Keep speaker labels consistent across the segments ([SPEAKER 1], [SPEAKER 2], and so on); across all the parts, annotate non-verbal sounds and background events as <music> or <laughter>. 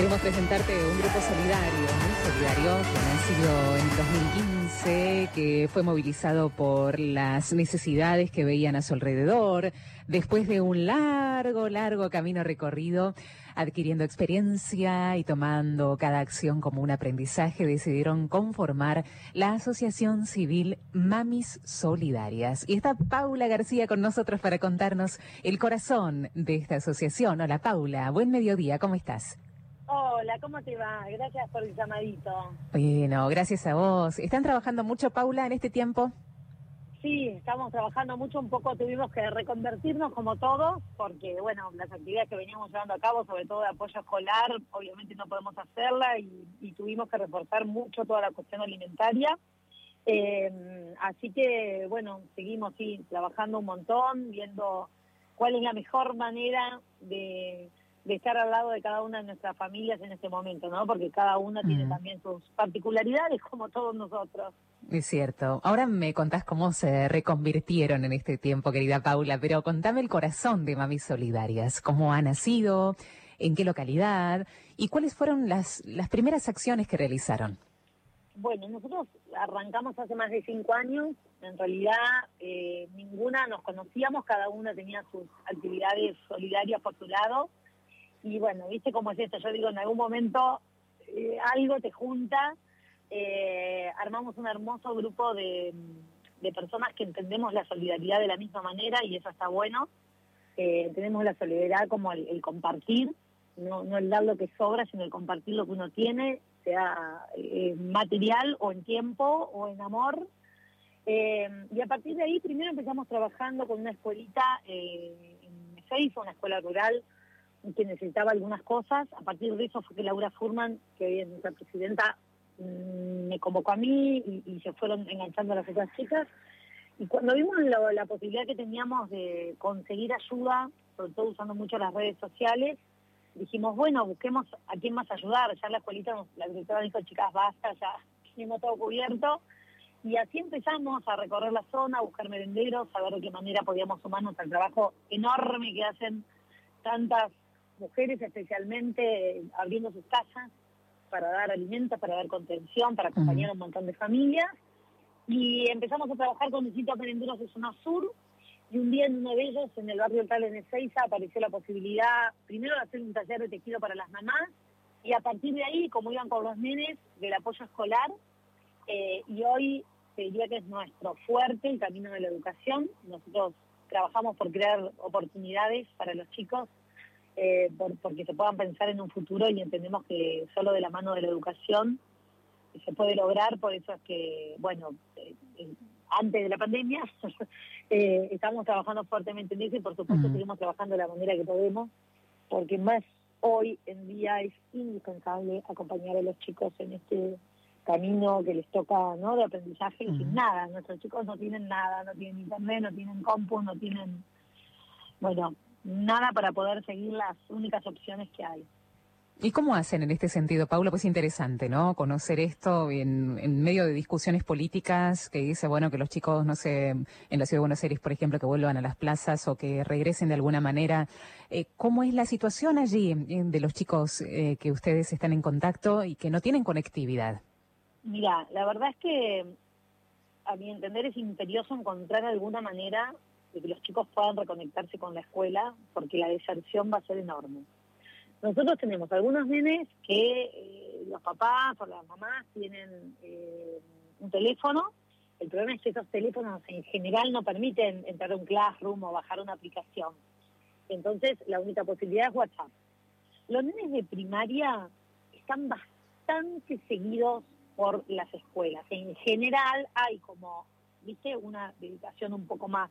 [SPEAKER 1] Queremos presentarte un grupo solidario, muy solidario, que nacido en 2015, que fue movilizado por las necesidades que veían a su alrededor, después de un largo, largo camino recorrido, adquiriendo experiencia y tomando cada acción como un aprendizaje, decidieron conformar la Asociación Civil Mamis Solidarias. Y está Paula García con nosotros para contarnos el corazón de esta asociación. Hola Paula, buen mediodía, ¿cómo estás?
[SPEAKER 2] Hola, ¿cómo te va? Gracias por el llamadito.
[SPEAKER 1] Bueno, gracias a vos. ¿Están trabajando mucho, Paula, en este tiempo?
[SPEAKER 2] Sí, estamos trabajando mucho, un poco tuvimos que reconvertirnos como todos, porque bueno, las actividades que veníamos llevando a cabo, sobre todo de apoyo escolar, obviamente no podemos hacerla y, tuvimos que reforzar mucho toda la cuestión alimentaria. Eh, así que bueno, seguimos sí, trabajando un montón, viendo cuál es la mejor manera de de estar al lado de cada una de nuestras familias en este momento, ¿no? Porque cada una tiene también sus particularidades, como todos nosotros.
[SPEAKER 1] Es cierto. Ahora me contás cómo se reconvirtieron en este tiempo, querida Paula, pero contame el corazón de Mami Solidarias, cómo ha nacido, en qué localidad y cuáles fueron las, las primeras acciones que realizaron.
[SPEAKER 2] Bueno, nosotros arrancamos hace más de cinco años. En realidad, eh, ninguna nos conocíamos, cada una tenía sus actividades solidarias por su lado y bueno, viste cómo es esto, yo digo, en algún momento eh, algo te junta, eh, armamos un hermoso grupo de, personas que entendemos la solidaridad de la misma manera y eso está bueno. Eh, tenemos la solidaridad como el, compartir, no, el dar lo que sobra, sino el compartir lo que uno tiene, sea material o en tiempo o en amor. y a partir de ahí primero empezamos trabajando con una escuelita en Ezeiza, una escuela rural, que necesitaba algunas cosas. A partir de eso fue que Laura Furman, que es nuestra presidenta, mm, me convocó a mí y, se fueron enganchando las otras chicas. Y cuando vimos la posibilidad que teníamos de conseguir ayuda, sobre todo usando mucho las redes sociales, dijimos, bueno, busquemos a quién más ayudar. Ya la escuelita, la directora dijo, chicas, basta, ya <laughs> tenemos todo cubierto. Y así empezamos a recorrer la zona, a buscar merenderos, a ver de qué manera podíamos sumarnos al trabajo enorme que hacen tantas mujeres especialmente abriendo sus casas para dar alimentos, para dar contención, para acompañar a un montón de familias. Y empezamos a trabajar con distintos merenderos de zona sur. Y un día en uno de ellos, en el barrio tal en Ezeiza, apareció la posibilidad, primero de hacer un taller de tejido para las mamás, y a partir de ahí, como iban con los nenes, del apoyo escolar. Eh, y hoy diría que es nuestro fuerte el camino de la educación. Nosotros trabajamos por crear oportunidades para los chicos eh, porque se puedan pensar en un futuro y entendemos que solo de la mano de la educación se puede lograr, por eso es que, bueno, eh, eh, antes de la pandemia <laughs> estamos trabajando fuertemente en eso y por supuesto seguimos trabajando de la manera que podemos, porque más hoy en día es indispensable acompañar a los chicos en este camino que les toca ¿no? de aprendizaje y sin nada. Nuestros chicos no tienen nada, no tienen internet, no tienen compu, no tienen, bueno, nada para poder seguir las únicas opciones que hay.
[SPEAKER 1] ¿Y cómo hacen en este sentido, Paula? Pues interesante, ¿no? Conocer esto en, medio de discusiones políticas que dice, bueno, que los chicos, no sé, en la ciudad de Buenos Aires, por ejemplo, que vuelvan a las plazas o que regresen de alguna manera. Eh, ¿Cómo es la situación allí eh, de los chicos eh, que ustedes están en contacto y que no tienen conectividad?
[SPEAKER 2] Mira, la verdad es que a mi entender es imperioso encontrar alguna manera de que los chicos puedan reconectarse con la escuela, porque la deserción va a ser enorme. Nosotros tenemos algunos nenes que eh, los papás o las mamás tienen eh, un teléfono. El problema es que esos teléfonos en general no permiten entrar a un classroom o bajar una aplicación. Entonces, la única posibilidad es WhatsApp. Los nenes de primaria están bastante seguidos por las escuelas. En general hay como, viste, una dedicación un poco más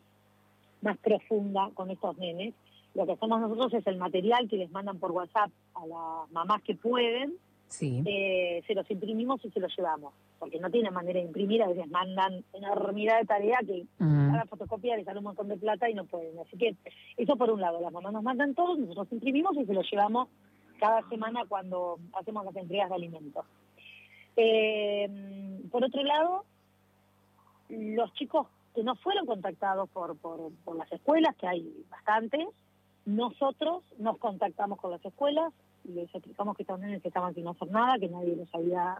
[SPEAKER 2] más profunda con estos nenes. Lo que hacemos nosotros es el material que les mandan por WhatsApp a las mamás que pueden, sí. Eh, se los imprimimos y se los llevamos, porque no tienen manera de imprimir, a veces mandan una enormidad de tarea que mm. cada fotocopia les sale un montón de plata y no pueden. Así que eso por un lado, las mamás nos mandan todo, nosotros imprimimos y se los llevamos cada semana cuando hacemos las entregas de alimentos. Eh, por otro lado, los chicos que no fueron contactados por, por, las escuelas, que hay bastantes, nosotros nos contactamos con las escuelas, les explicamos que estos nenes estaban sin hacer nada, que nadie los había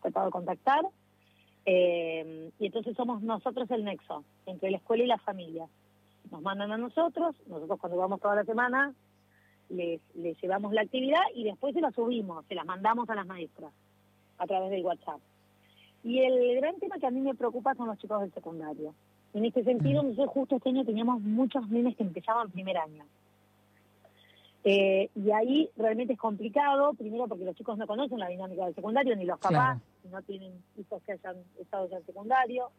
[SPEAKER 2] tratado de contactar. Eh, y entonces somos nosotros el nexo entre la escuela y la familia. Nos mandan a nosotros, nosotros cuando vamos toda la semana les, les llevamos la actividad y después se la subimos, se las mandamos a las maestras a través del WhatsApp. Y el gran tema que a mí me preocupa son los chicos del secundario. En este sentido, nosotros justo este año teníamos muchos nenes que empezaban primer año. Eh, y ahí realmente es complicado, primero porque los chicos no conocen la dinámica del secundario, ni los papás, no tienen hijos que hayan estado ya en secundario.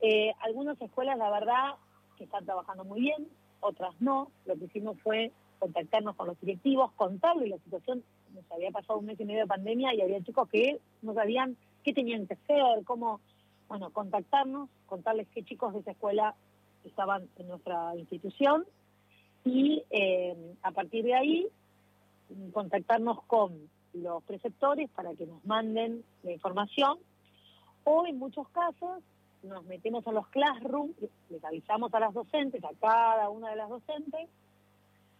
[SPEAKER 2] Eh, algunas escuelas, la verdad, que están trabajando muy bien, otras no. Lo que hicimos fue contactarnos con los directivos, contarles la situación. Nos había pasado un mes y medio de pandemia y había chicos que no sabían qué tenían que hacer, cómo, bueno, contactarnos, contarles qué chicos de esa escuela estaban en nuestra institución y eh, a partir de ahí contactarnos con los preceptores para que nos manden la información o en muchos casos nos metemos a los classrooms, les avisamos a las docentes, a cada una de las docentes,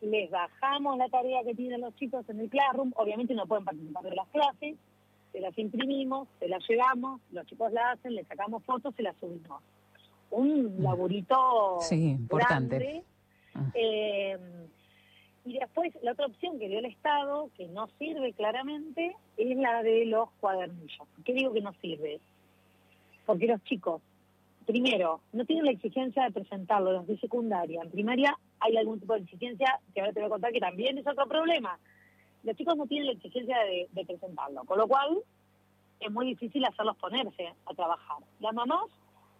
[SPEAKER 2] les bajamos la tarea que tienen los chicos en el classroom, obviamente no pueden participar de las clases, se las imprimimos, se las llevamos, los chicos la hacen, les sacamos fotos, se las subimos. Un laburito
[SPEAKER 1] sí, importante. Grande,
[SPEAKER 2] ah. eh, y después la otra opción que dio el Estado, que no sirve claramente, es la de los cuadernillos. ¿Qué digo que no sirve? Porque los chicos, primero, no tienen la exigencia de presentarlo, los de secundaria. En primaria hay algún tipo de exigencia, que ahora te voy a contar que también es otro problema los chicos no tienen la exigencia de, presentarlo, con lo cual es muy difícil hacerlos ponerse a trabajar. Las mamás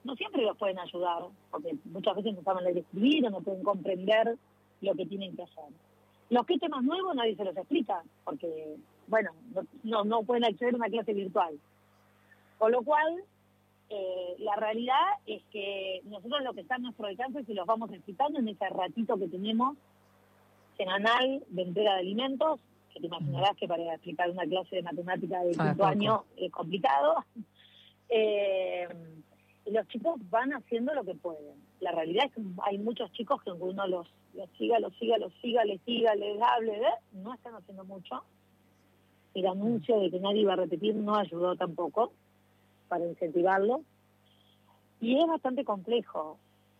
[SPEAKER 2] no siempre los pueden ayudar, porque muchas veces no saben leer y escribir o no pueden comprender lo que tienen que hacer. Los que temas nuevos nadie se los explica, porque, bueno, no, no pueden acceder a una clase virtual. Con lo cual, eh, la realidad es que nosotros lo que está a nuestro alcance, si los vamos explicando en ese ratito que tenemos semanal de entrega de alimentos, que te imaginarás que para explicar una clase de matemática de quinto año es complicado. <laughs> Eh, los chicos van haciendo lo que pueden. La realidad es que hay muchos chicos que uno los, los siga, los siga, los siga, les siga, les hable, no están haciendo mucho. El anuncio de que nadie iba a repetir no ayudó tampoco para incentivarlo. Y es bastante complejo.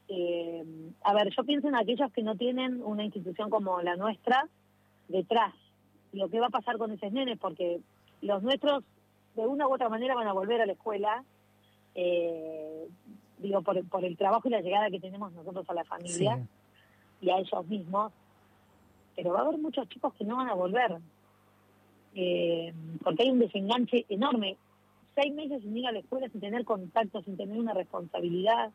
[SPEAKER 2] Eh, a ver, yo pienso en aquellos que no tienen una institución como la nuestra detrás lo que va a pasar con esos nenes, porque los nuestros de una u otra manera van a volver a la escuela, eh, digo, por, por el trabajo y la llegada que tenemos nosotros a la familia y a ellos mismos, pero va a haber muchos chicos que no van a volver, eh, porque hay un desenganche enorme. Seis meses sin ir a la escuela, sin tener contacto, sin tener una responsabilidad,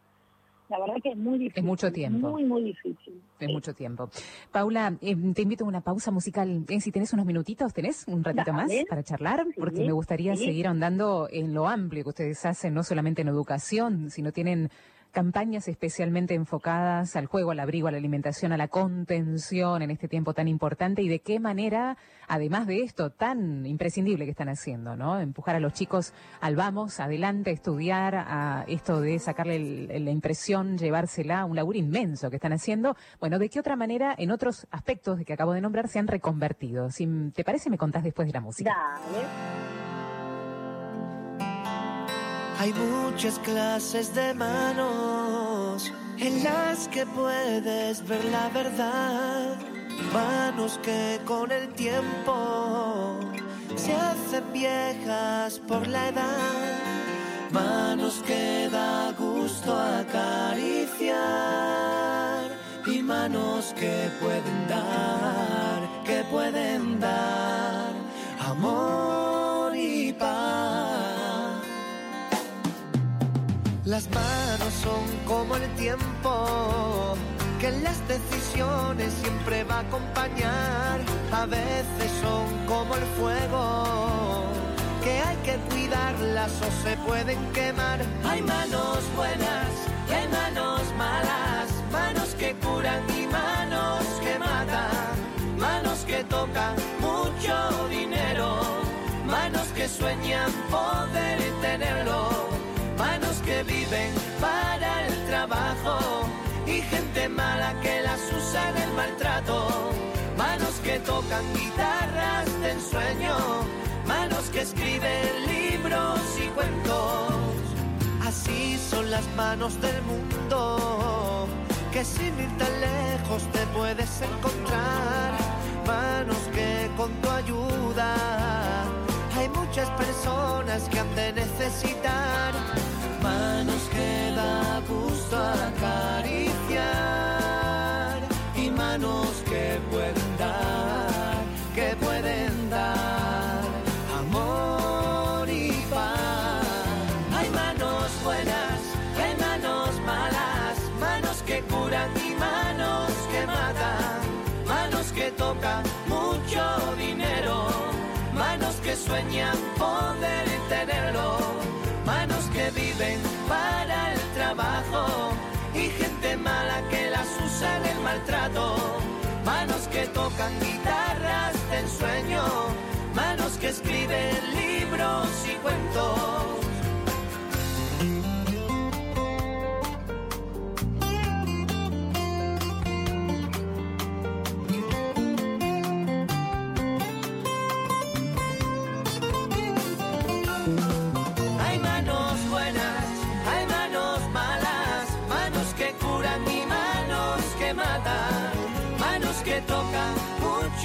[SPEAKER 2] la verdad que es muy difícil.
[SPEAKER 1] Es mucho tiempo.
[SPEAKER 2] Muy, muy difícil.
[SPEAKER 1] Es mucho tiempo. Paula, eh, te invito a una pausa musical. Eh, si tenés unos minutitos, ¿tenés un ratito más para charlar? Porque me gustaría seguir ahondando en lo amplio que ustedes hacen, no solamente en educación, sino tienen campañas especialmente enfocadas al juego, al abrigo, a la alimentación, a la contención en este tiempo tan importante y de qué manera, además de esto tan imprescindible que están haciendo, ¿no? Empujar a los chicos al vamos, adelante, estudiar, a esto de sacarle la impresión, llevársela, un laburo inmenso que están haciendo. Bueno, ¿de qué otra manera en otros aspectos de que acabo de nombrar se han reconvertido? Si te parece, me contás después de la música.
[SPEAKER 2] Dale.
[SPEAKER 3] Hay muchas clases de manos en las que puedes ver la verdad. Manos que con el tiempo se hacen viejas por la edad. Manos que da gusto acariciar. Y manos que pueden dar, que pueden dar amor Las manos son como el tiempo que las decisiones siempre va a acompañar. A veces son como el fuego que hay que cuidarlas o se pueden quemar. Hay manos buenas y hay manos malas, manos que curan y manos que matan, manos que tocan mucho dinero, manos que sueñan poder tenerlo que viven para el trabajo y gente mala que las usa en el maltrato, manos que tocan guitarras de ensueño, manos que escriben libros y cuentos. Así son las manos del mundo, que sin ir tan lejos te puedes encontrar. Manos que con tu ayuda hay muchas personas que han de necesitar. Manos que da gusto acariciar y manos que pueden dar, que pueden dar amor y paz. Hay manos buenas, hay manos malas, manos que curan y manos que matan, manos que tocan mucho dinero, manos que sueñan el maltrato. Manos que tocan guitarras de ensueño, manos que escriben libros y cuentos.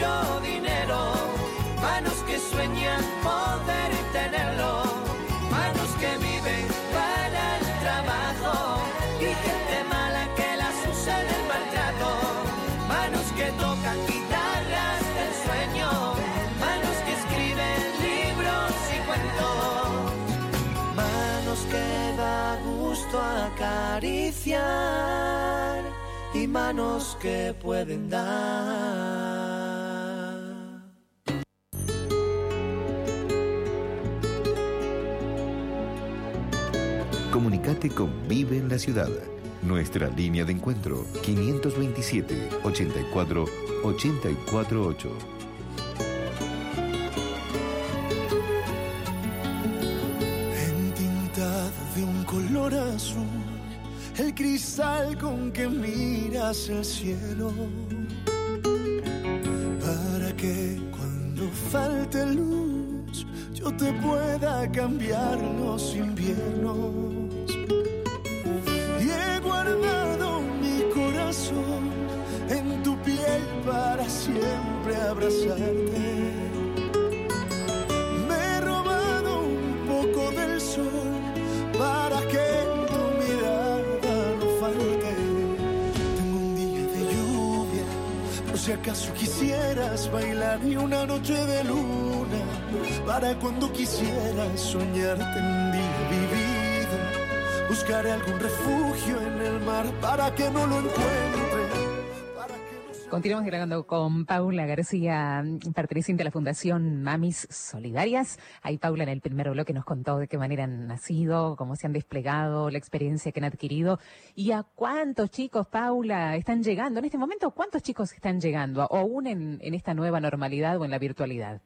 [SPEAKER 3] Dinero, manos que sueñan poder tenerlo, manos que viven para el trabajo y gente mala que las usa en el maltrato, manos que tocan guitarras del sueño, manos que escriben libros y cuentos. Manos que da gusto acariciar y manos que pueden dar.
[SPEAKER 4] Comunicate con Vive en la Ciudad. Nuestra línea de encuentro 527 84 848.
[SPEAKER 5] Entintado de un color azul, el cristal con que miras el cielo. Para que cuando falte luz, yo te pueda cambiar los acaso quisieras bailar y una noche de luna para cuando quisieras soñarte en día vivido. Buscaré algún refugio en el mar para que no lo encuentre.
[SPEAKER 1] Continuamos dialogando con Paula García, perteneciente a la Fundación Mamis Solidarias. Ahí Paula en el primer bloque nos contó de qué manera han nacido, cómo se han desplegado, la experiencia que han adquirido y a cuántos chicos, Paula, están llegando. En este momento, ¿cuántos chicos están llegando? ¿O aún en, en esta nueva normalidad o en la virtualidad?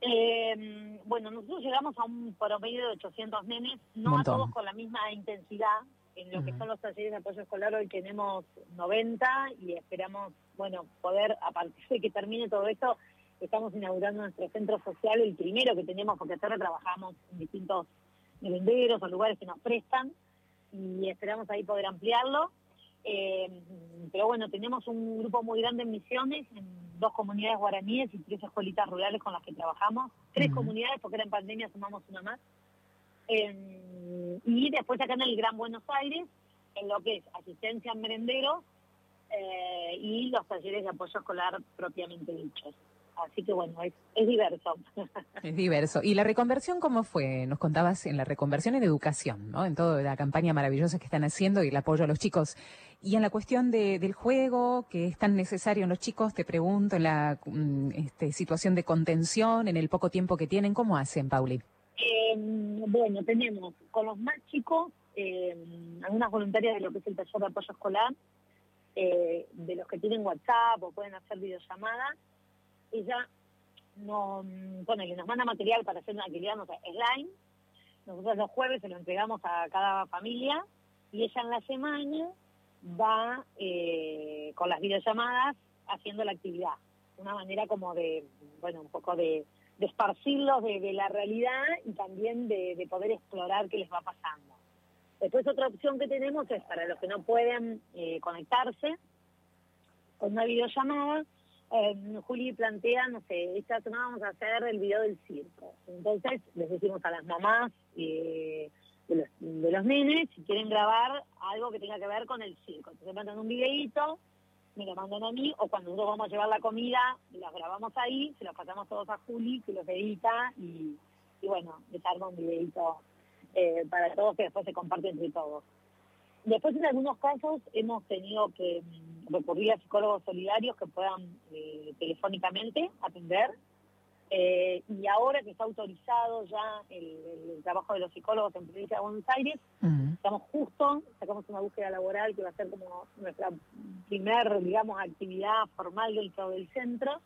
[SPEAKER 2] Eh, bueno, nosotros llegamos a un promedio de 800 nenes, no
[SPEAKER 1] Montón.
[SPEAKER 2] a todos con la misma intensidad. En lo que son los talleres de apoyo escolar hoy tenemos 90 y esperamos, bueno, poder, a partir de que termine todo esto, estamos inaugurando nuestro centro social, el primero que tenemos, porque hasta ahora trabajamos en distintos merenderos o lugares que nos prestan y esperamos ahí poder ampliarlo. Eh, pero bueno, tenemos un grupo muy grande en Misiones, en dos comunidades guaraníes y tres escuelitas rurales con las que trabajamos. Tres comunidades, porque era en pandemia, sumamos una más. Eh, y después acá en el Gran Buenos Aires, en lo que es asistencia en merenderos eh, y los talleres de apoyo escolar propiamente dichos. Así que bueno, es, es diverso. <laughs>
[SPEAKER 1] Es diverso. ¿Y la reconversión cómo fue? Nos contabas en la reconversión en educación, ¿no? En toda la campaña maravillosa que están haciendo y el apoyo a los chicos. Y en la cuestión de, del juego, que es tan necesario en los chicos, te pregunto, en la mm, este, situación de contención, en el poco tiempo que tienen, ¿cómo hacen, Pauli?
[SPEAKER 2] Eh, bueno, tenemos con los más chicos eh, algunas voluntarias de lo que es el taller de apoyo escolar, eh, de los que tienen WhatsApp o pueden hacer videollamadas. Ella nos, ponele, nos manda material para hacer una actividad, no sé, slime. Nosotros los jueves se lo entregamos a cada familia y ella en la semana va eh, con las videollamadas haciendo la actividad. una manera como de, bueno, un poco de, de esparcirlos de, la realidad y también de poder explorar qué les va pasando. Después otra opción que tenemos es para los que no pueden eh, conectarse con una videollamada, eh, Juli plantea, no sé, esta semana vamos a hacer el video del circo. Entonces les decimos a las mamás eh, de, los, de nenes si quieren grabar algo que tenga que ver con el circo. Entonces mandan un videíto, me lo mandan a mí, o cuando nosotros vamos a llevar la comida, los grabamos ahí, se los pasamos todos a Juli, que los edita y, y bueno, les arma un videíto eh, para todos que después se comparte entre todos. Después en algunos casos hemos tenido que recurrir a psicólogos solidarios que puedan eh, telefónicamente atender eh, y ahora que está autorizado ya el, el, trabajo de los psicólogos en provincia de Buenos Aires, estamos justo, sacamos una búsqueda laboral que va a ser como nuestra primer, digamos, actividad formal dentro del centro,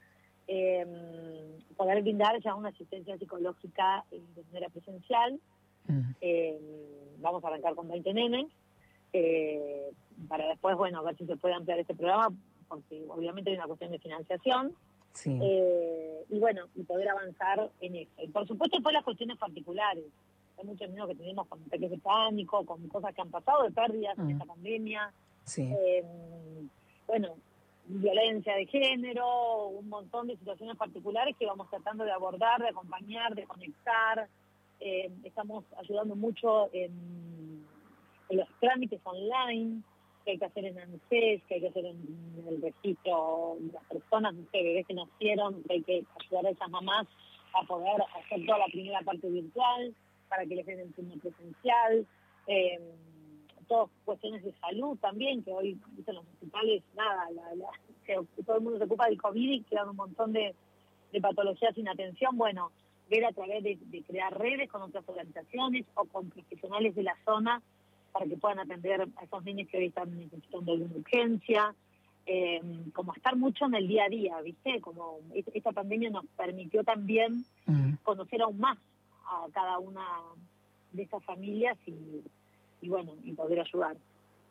[SPEAKER 2] eh, poder brindar ya una asistencia psicológica de manera presencial. Eh, vamos a arrancar con 20 nenes, eh, para después, bueno, ver si se puede ampliar este programa, porque obviamente hay una cuestión de financiación.
[SPEAKER 1] Sí.
[SPEAKER 2] Eh, y bueno, y poder avanzar en eso. Y por supuesto después las cuestiones particulares. Hay muchos niños que tenemos con ataques de pánico, con cosas que han pasado, de pérdidas en esta pandemia.
[SPEAKER 1] Sí.
[SPEAKER 2] Bueno, violencia de género, un montón de situaciones particulares que vamos tratando de abordar, de acompañar, de conectar. Eh, estamos ayudando mucho en, en los trámites online que hay que hacer en ANSES, que hay que hacer en el registro de las personas, no sé, bebés que nacieron, que hay que ayudar a esas mamás a poder hacer toda la primera parte virtual para que les den el turno presencial. Eh, todas cuestiones de salud también, que hoy ¿viste, los hospitales, nada, todo el mundo se ocupa del COVID y quedan un montón de, de patologías sin atención. Bueno, ver a través de, de crear redes con otras organizaciones o con profesionales de la zona para que puedan atender a esos niños que hoy están necesitando alguna urgencia, eh, como estar mucho en el día a día, ¿viste? Como es- esta pandemia nos permitió también
[SPEAKER 1] Mm.
[SPEAKER 2] conocer aún más a cada una de esas familias y, y bueno, y poder ayudar.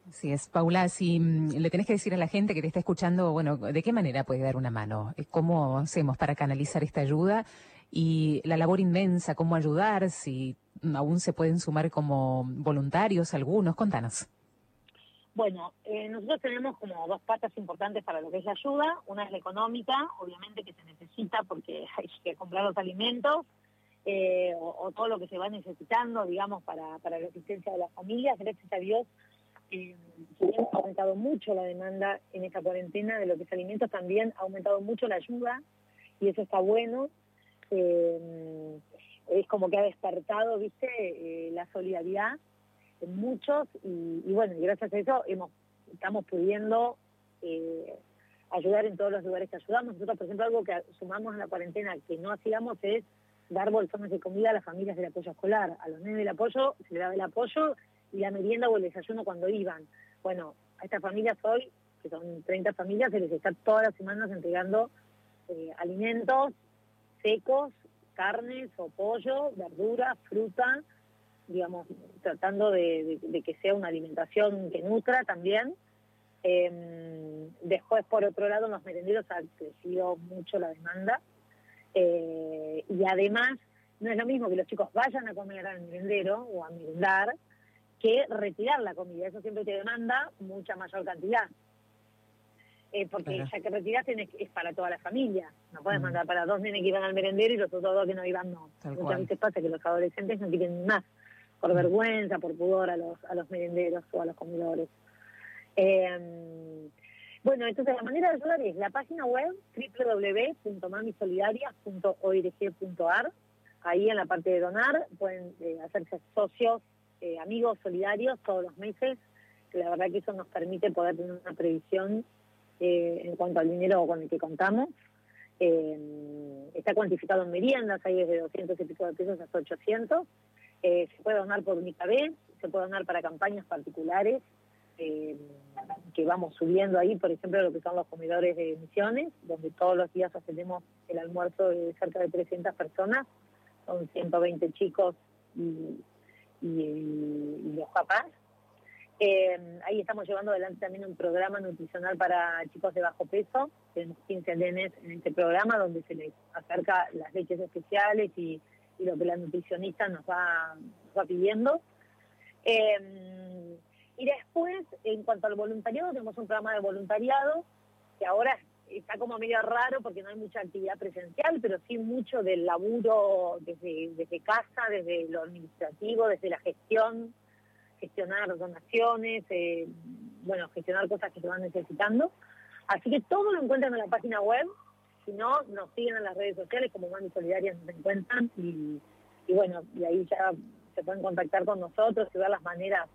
[SPEAKER 1] Así es, Paula, si mm, le tenés que decir a la gente que te está escuchando, bueno, ¿de qué manera puede dar una mano? ¿Cómo hacemos para canalizar esta ayuda? Y la labor inmensa, ¿cómo ayudar? Si aún se pueden sumar como voluntarios algunos, contanos.
[SPEAKER 2] Bueno, eh, nosotros tenemos como dos patas importantes para lo que es la ayuda. Una es la económica, obviamente que se necesita porque <laughs> hay que comprar los alimentos eh, o, todo lo que se va necesitando, digamos, para, para la asistencia de las familias. Gracias a Dios, eh, ha aumentado mucho la demanda en esta cuarentena de lo que es alimentos, también ha aumentado mucho la ayuda y eso está bueno. Eh, es como que ha despertado, viste, eh, la solidaridad en muchos y, bueno, gracias a eso estamos pudiendo eh, ayudar en todos los lugares que ayudamos. Nosotros, por ejemplo, algo que sumamos a la cuarentena que no hacíamos es dar bolsones de comida a las familias del apoyo escolar. A los nenes del apoyo se les daba el apoyo y la merienda o el desayuno cuando iban. Bueno, a estas familias hoy, que son 30 familias, se les está todas las semanas entregando eh, alimentos secos, carnes o pollo, verduras, fruta, digamos, tratando de, que sea una alimentación que nutra también. Eh, después, por otro lado, en los merenderos ha crecido mucho la demanda. Eh, y además, no es lo mismo que los chicos vayan a comer al merendero o a merendar que retirar la comida. Eso siempre te demanda mucha mayor cantidad. Eh, porque
[SPEAKER 1] Claro.
[SPEAKER 2] ya que retiras tenés que- es para toda la familia. No puedes
[SPEAKER 1] Mm.
[SPEAKER 2] mandar para dos nenes que iban al merendero y los otros dos que no iban, no.
[SPEAKER 1] Tal
[SPEAKER 2] Muchas
[SPEAKER 1] cual.
[SPEAKER 2] veces pasa que los adolescentes no quieren más por
[SPEAKER 1] Mm.
[SPEAKER 2] vergüenza, por pudor a los, a los merenderos o a los comedores. Eh, bueno, entonces la manera de ayudar es la página web www.mamisolidarias.org.ar. Ahí en la parte de donar pueden eh, hacerse socios, eh, amigos solidarios todos los meses. La verdad que eso nos permite poder tener una previsión eh, en cuanto al dinero con el que contamos. Eh, está cuantificado en meriendas, hay desde 200 y pico de pesos hasta 800. Eh, se puede donar por única vez, se puede donar para campañas particulares que vamos subiendo ahí, por ejemplo, lo que son los comedores de misiones, donde todos los días hacemos el almuerzo de cerca de 300 personas, son 120 chicos y- y los papás. Eh, ahí estamos llevando adelante también un programa nutricional para chicos de bajo peso. Tenemos 15 nenes en este programa donde se les acerca las leches especiales y, lo que la nutricionista nos va, pidiendo. Eh, y después, en cuanto al voluntariado, tenemos un programa de voluntariado que ahora está como medio raro porque no hay mucha actividad presencial, pero sí mucho del laburo desde casa, desde lo administrativo, desde la gestión gestionar donaciones, eh, bueno, gestionar cosas que se van necesitando. Así que todo lo encuentran en la página web. Si no, nos siguen en las redes sociales como Mami Solidarias nos encuentran y, y bueno, y ahí ya se pueden contactar con nosotros y ver las maneras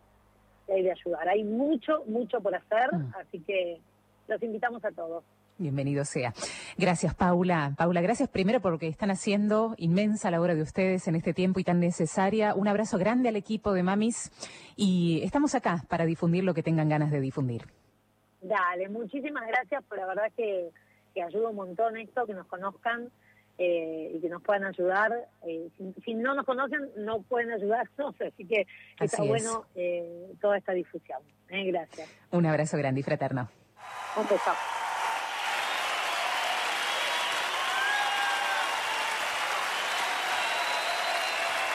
[SPEAKER 2] que hay de ayudar. Hay mucho, mucho por hacer, mm. así que los invitamos a todos.
[SPEAKER 1] Bienvenido sea. Gracias, Paula. Paula, gracias primero por lo que están haciendo, inmensa la obra de ustedes en este tiempo y tan necesaria. Un abrazo grande al equipo de Mamis y estamos acá para difundir lo que tengan ganas de difundir.
[SPEAKER 2] Dale, muchísimas gracias por la verdad que, que ayuda un montón esto, que nos conozcan eh, y que nos puedan ayudar. Eh, si, no nos conocen, no pueden ayudarnos, <laughs> así que está bueno eh, toda esta difusión. gracias.
[SPEAKER 1] Un abrazo grande y fraterno.
[SPEAKER 2] Un beso.